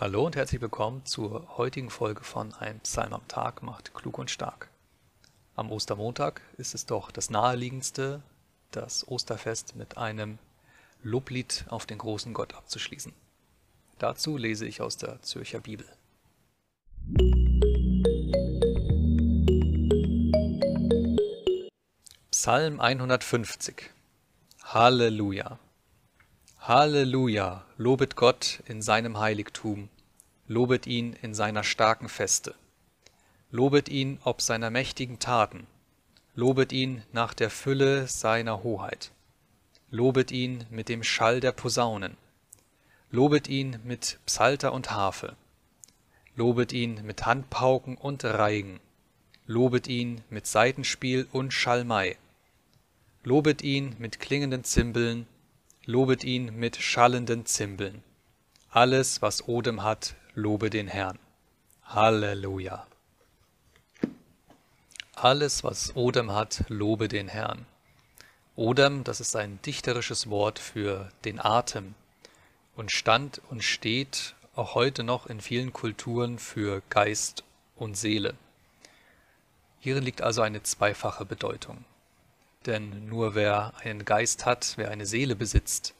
Hallo und herzlich willkommen zur heutigen Folge von Ein Psalm am Tag macht klug und stark. Am Ostermontag ist es doch das naheliegendste, das Osterfest mit einem Loblied auf den großen Gott abzuschließen. Dazu lese ich aus der Zürcher Bibel. Psalm 150 Halleluja Halleluja, lobet Gott in seinem Heiligtum, lobet ihn in seiner starken Feste. Lobet ihn ob seiner mächtigen Taten, lobet ihn nach der Fülle seiner Hoheit. Lobet ihn mit dem Schall der Posaunen, lobet ihn mit Psalter und Harfe. Lobet ihn mit Handpauken und Reigen, lobet ihn mit Saitenspiel und Schalmei. Lobet ihn mit klingenden Zimbeln, lobet ihn mit schallenden Zimbeln. Alles, was Odem hat, lobe den Herrn. Halleluja. Alles, was Odem hat, lobe den Herrn. Odem, das ist ein dichterisches Wort für den Atem und stand und steht auch heute noch in vielen Kulturen für Geist und Seele. Hierin liegt also eine zweifache Bedeutung. Denn nur wer einen Geist hat, wer eine Seele besitzt,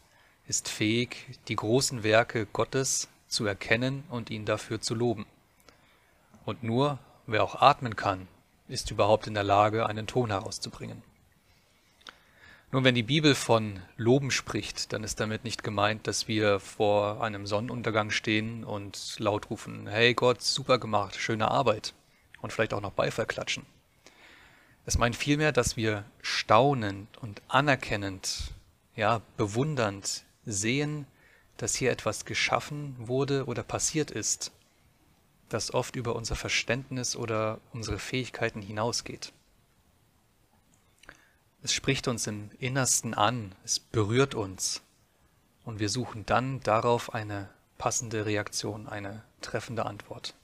ist fähig, die großen Werke Gottes zu erkennen und ihn dafür zu loben. Und nur wer auch atmen kann, ist überhaupt in der Lage, einen Ton herauszubringen. Nun, wenn die Bibel von Loben spricht, dann ist damit nicht gemeint, dass wir vor einem Sonnenuntergang stehen und laut rufen, hey Gott, super gemacht, schöne Arbeit und vielleicht auch noch Beifall klatschen. Es meint vielmehr, dass wir staunend und anerkennend, ja, bewundernd sehen, dass hier etwas geschaffen wurde oder passiert ist, das oft über unser Verständnis oder unsere Fähigkeiten hinausgeht. Es spricht uns im Innersten an, es berührt uns und wir suchen dann darauf eine passende Reaktion, eine treffende Antwort.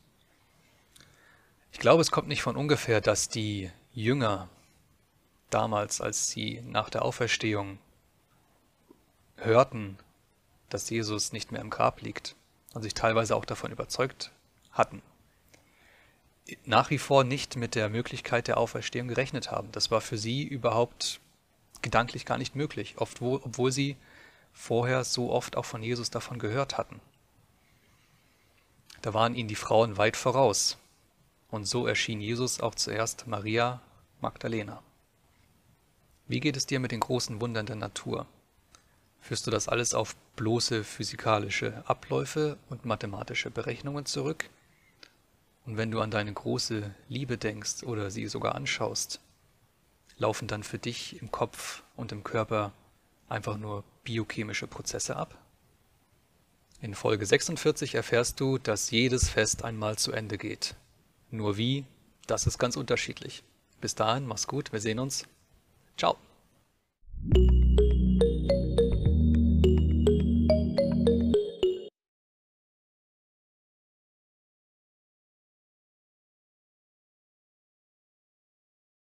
Ich glaube, es kommt nicht von ungefähr, dass die Jünger damals, als sie nach der Auferstehung hörten, dass Jesus nicht mehr im Grab liegt und sich teilweise auch davon überzeugt hatten, nach wie vor nicht mit der Möglichkeit der Auferstehung gerechnet haben. Das war für sie überhaupt gedanklich gar nicht möglich, oft wo, obwohl sie vorher so oft auch von Jesus davon gehört hatten. Da waren ihnen die Frauen weit voraus. Und so erschien Jesus auch zuerst Maria Magdalena. Wie geht es dir mit den großen Wundern der Natur? Führst du das alles auf bloße physikalische Abläufe und mathematische Berechnungen zurück? Und wenn du an deine große Liebe denkst oder sie sogar anschaust, laufen dann für dich im Kopf und im Körper einfach nur biochemische Prozesse ab? In Folge 46 erfährst du, dass jedes Fest einmal zu Ende geht. Nur wie, das ist ganz unterschiedlich. Bis dahin, mach's gut, wir sehen uns. Ciao.